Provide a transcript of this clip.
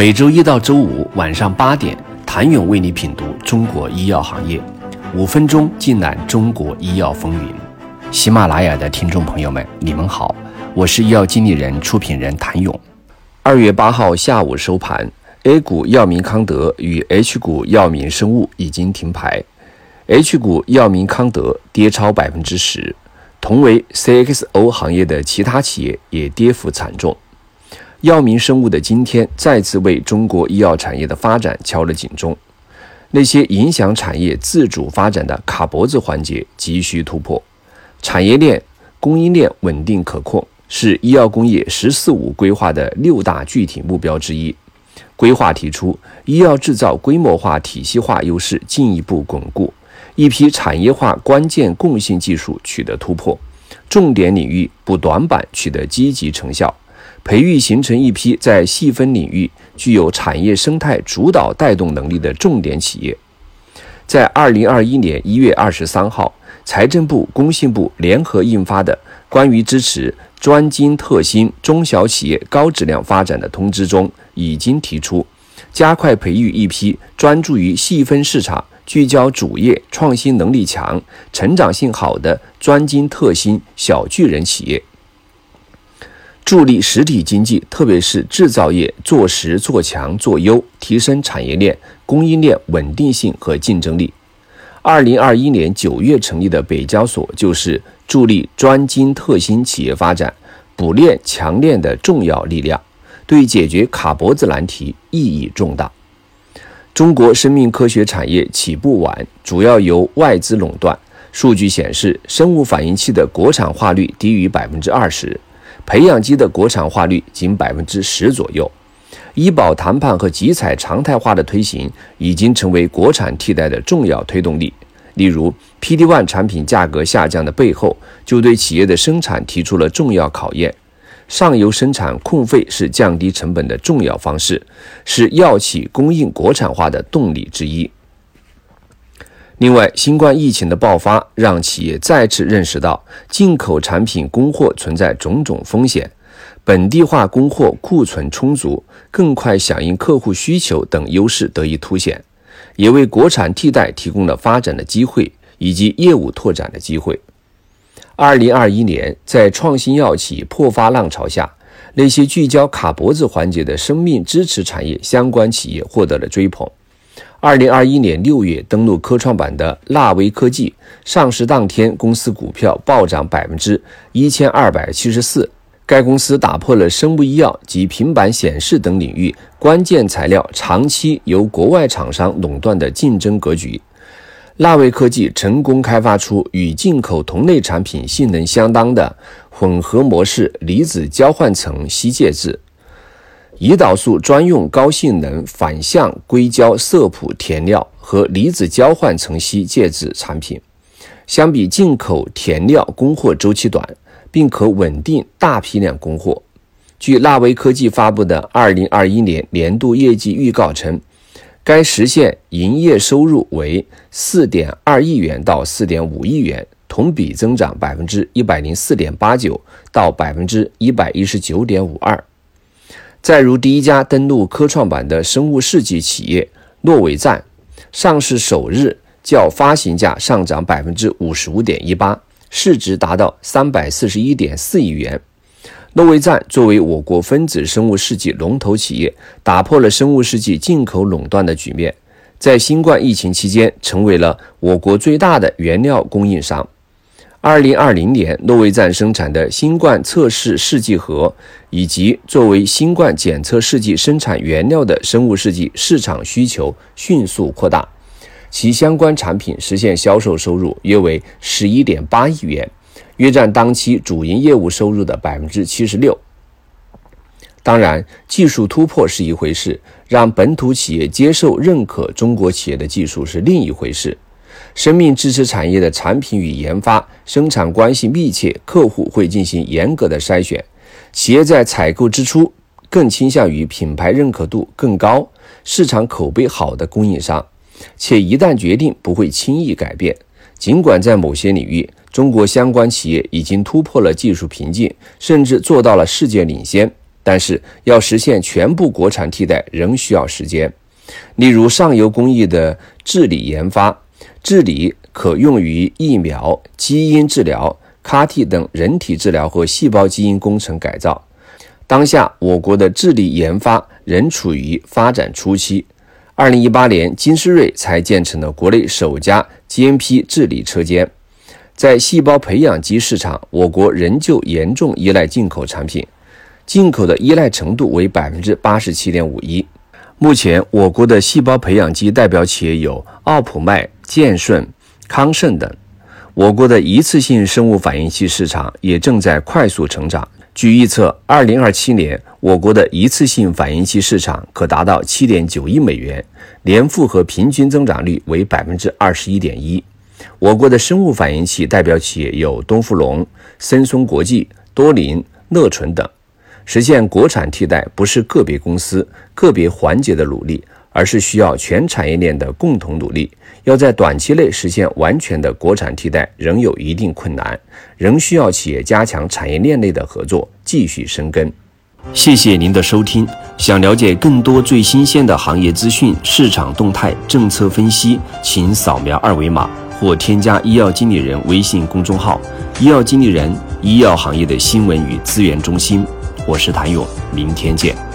每周一到周五晚上八点，谭勇为你品读中国医药行业，五分钟尽览中国医药风云。喜马拉雅的听众朋友们，你们好，我是医药经理人、出品人谭勇。二月八号下午收盘，A 股药明康德与 H 股药明生物已经停牌，H 股药明康德跌超百分之十，同为 CXO 行业的其他企业也跌幅惨重。药明生物的今天再次为中国医药产业的发展敲了警钟，那些影响产业自主发展的卡脖子环节急需突破。产业链、供应链稳定可控是医药工业“十四五”规划的六大具体目标之一。规划提出，医药制造规模化、体系化优势进一步巩固，一批产业化关键共性技术取得突破，重点领域补短板取得积极成效。培育形成一批在细分领域具有产业生态主导带动能力的重点企业。在二零二一年一月二十三号，财政部、工信部联合印发的关于支持专精特新中小企业高质量发展的通知中，已经提出加快培育一批专注于细分市场、聚焦主业、创新能力强、成长性好的专精特新小巨人企业。助力实体经济，特别是制造业做实做强做优，提升产业链、供应链稳定性和竞争力。二零二一年九月成立的北交所，就是助力专精特新企业发展、补链强链的重要力量，对解决卡脖子难题意义重大。中国生命科学产业起步晚，主要由外资垄断。数据显示，生物反应器的国产化率低于百分之二十。培养基的国产化率仅百分之十左右，医保谈判和集采常态化的推行已经成为国产替代的重要推动力。例如，PD-1 产品价格下降的背后，就对企业的生产提出了重要考验。上游生产控费是降低成本的重要方式，是药企供应国产化的动力之一。另外，新冠疫情的爆发让企业再次认识到进口产品供货存在种种风险，本地化供货库存充足、更快响应客户需求等优势得以凸显，也为国产替代提供了发展的机会以及业务拓展的机会。二零二一年，在创新药企破发浪潮下，那些聚焦卡脖子环节的生命支持产业相关企业获得了追捧。二零二一年六月登陆科创板的纳威科技上市当天，公司股票暴涨百分之一千二百七十四。该公司打破了生物医药及平板显示等领域关键材料长期由国外厂商垄断的竞争格局。纳威科技成功开发出与进口同类产品性能相当的混合模式离子交换层吸介质。胰岛素专用高性能反向硅胶色谱填料和离子交换层析介质产品，相比进口填料供货周期短，并可稳定大批量供货。据纳威科技发布的2021年年度业绩预告称，该实现营业收入为4.2亿元到4.5亿元，同比增长104.89%到119.52%。再如第一家登陆科创板的生物试剂企业诺维赞，上市首日较发行价上涨百分之五十五点一八，市值达到三百四十一点四亿元。诺维赞作为我国分子生物试剂龙头企业，打破了生物试剂进口垄断的局面，在新冠疫情期间成为了我国最大的原料供应商。二零二零年，诺维赞生产的新冠测试试剂盒，以及作为新冠检测试剂生产原料的生物试剂市场需求迅速扩大，其相关产品实现销售收入约为十一点八亿元，约占当期主营业务收入的百分之七十六。当然，技术突破是一回事，让本土企业接受认可中国企业的技术是另一回事。生命支持产业的产品与研发、生产关系密切，客户会进行严格的筛选。企业在采购之初更倾向于品牌认可度更高、市场口碑好的供应商，且一旦决定不会轻易改变。尽管在某些领域，中国相关企业已经突破了技术瓶颈，甚至做到了世界领先，但是要实现全部国产替代仍需要时间。例如，上游工艺的治理研发，治理可用于疫苗、基因治疗、CAR-T 等人体治疗和细胞基因工程改造。当下，我国的智力研发仍处于发展初期。二零一八年，金斯瑞才建成了国内首家 GMP 治理车间。在细胞培养基市场，我国仍旧严重依赖进口产品，进口的依赖程度为百分之八十七点五一。目前，我国的细胞培养基代表企业有奥普迈、健顺、康盛等。我国的一次性生物反应器市场也正在快速成长。据预测，二零二七年我国的一次性反应器市场可达到七点九亿美元，年复合平均增长率为百分之二十一点一。我国的生物反应器代表企业有东富龙、森松国际、多林、乐纯等。实现国产替代不是个别公司、个别环节的努力，而是需要全产业链的共同努力。要在短期内实现完全的国产替代，仍有一定困难，仍需要企业加强产业链内的合作，继续深耕。谢谢您的收听。想了解更多最新鲜的行业资讯、市场动态、政策分析，请扫描二维码或添加医药经理人微信公众号“医药经理人”——医药行业的新闻与资源中心。我是谭勇，明天见。